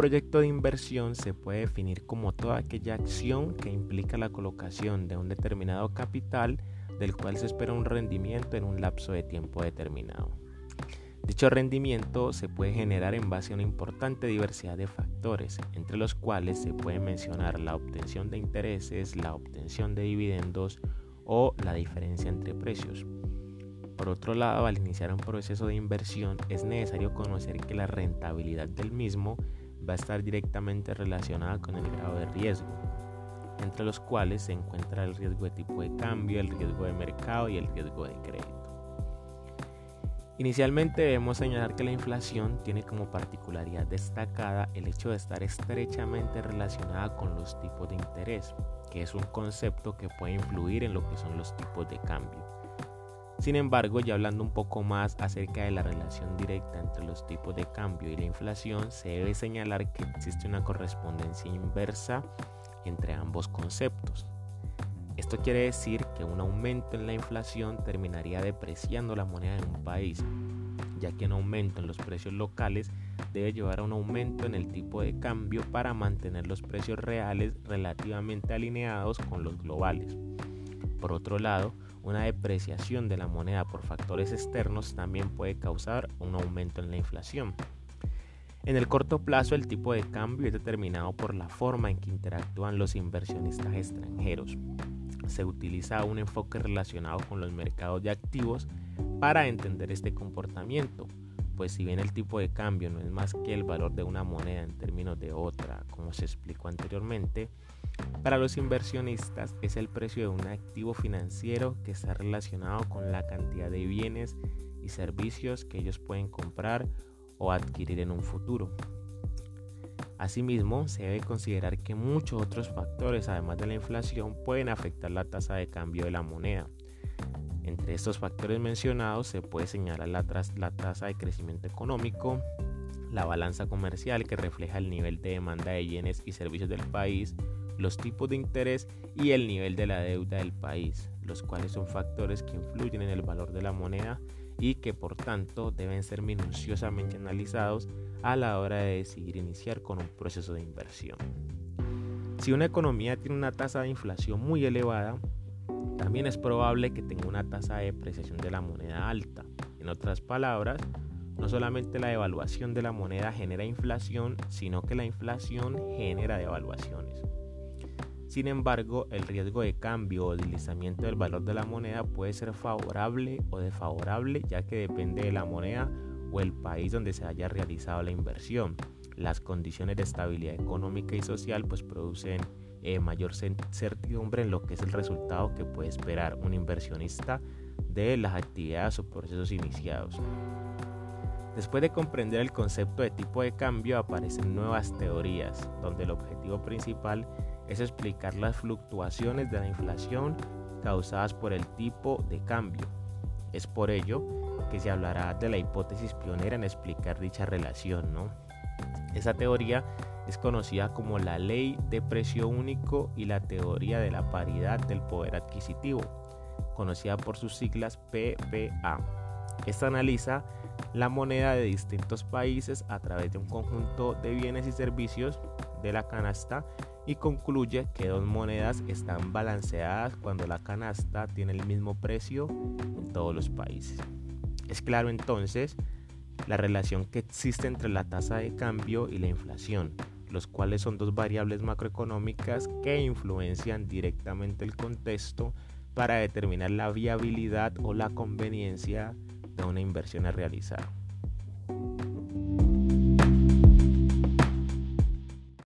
proyecto de inversión se puede definir como toda aquella acción que implica la colocación de un determinado capital del cual se espera un rendimiento en un lapso de tiempo determinado. Dicho rendimiento se puede generar en base a una importante diversidad de factores, entre los cuales se puede mencionar la obtención de intereses, la obtención de dividendos o la diferencia entre precios. Por otro lado, al iniciar un proceso de inversión es necesario conocer que la rentabilidad del mismo va a estar directamente relacionada con el grado de riesgo, entre los cuales se encuentra el riesgo de tipo de cambio, el riesgo de mercado y el riesgo de crédito. Inicialmente debemos señalar que la inflación tiene como particularidad destacada el hecho de estar estrechamente relacionada con los tipos de interés, que es un concepto que puede influir en lo que son los tipos de cambio. Sin embargo, ya hablando un poco más acerca de la relación directa entre los tipos de cambio y la inflación, se debe señalar que existe una correspondencia inversa entre ambos conceptos. Esto quiere decir que un aumento en la inflación terminaría depreciando la moneda de un país, ya que un aumento en los precios locales debe llevar a un aumento en el tipo de cambio para mantener los precios reales relativamente alineados con los globales. Por otro lado, una depreciación de la moneda por factores externos también puede causar un aumento en la inflación. En el corto plazo el tipo de cambio es determinado por la forma en que interactúan los inversionistas extranjeros. Se utiliza un enfoque relacionado con los mercados de activos para entender este comportamiento, pues si bien el tipo de cambio no es más que el valor de una moneda en términos de otra, como se explicó anteriormente, para los inversionistas es el precio de un activo financiero que está relacionado con la cantidad de bienes y servicios que ellos pueden comprar o adquirir en un futuro. Asimismo, se debe considerar que muchos otros factores, además de la inflación, pueden afectar la tasa de cambio de la moneda. Entre estos factores mencionados se puede señalar la, tasa de crecimiento económico, la balanza comercial que refleja el nivel de demanda de bienes y servicios del país, los tipos de interés y el nivel de la deuda del país, los cuales son factores que influyen en el valor de la moneda y que por tanto deben ser minuciosamente analizados a la hora de decidir iniciar con un proceso de inversión. Si una economía tiene una tasa de inflación muy elevada, también es probable que tenga una tasa de depreciación de la moneda alta. En otras palabras, no solamente la devaluación de la moneda genera inflación, sino que la inflación genera devaluaciones. Sin embargo, el riesgo de cambio o deslizamiento del valor de la moneda puede ser favorable o desfavorable ya que depende de la moneda o el país donde se haya realizado la inversión. Las condiciones de estabilidad económica y social pues producen eh, mayor certidumbre en lo que es el resultado que puede esperar un inversionista de las actividades o procesos iniciados. Después de comprender el concepto de tipo de cambio aparecen nuevas teorías, donde el objetivo principal es explicar las fluctuaciones de la inflación causadas por el tipo de cambio. Es por ello que se hablará de la hipótesis pionera en explicar dicha relación. ¿no? Esa teoría es conocida como la ley de precio único y la teoría de la paridad del poder adquisitivo, conocida por sus siglas PPA. Esta analiza la moneda de distintos países a través de un conjunto de bienes y servicios de la canasta y concluye que dos monedas están balanceadas cuando la canasta tiene el mismo precio en todos los países. Es claro entonces la relación que existe entre la tasa de cambio y la inflación, los cuales son dos variables macroeconómicas que influencian directamente el contexto para determinar la viabilidad o la conveniencia una inversión a realizar.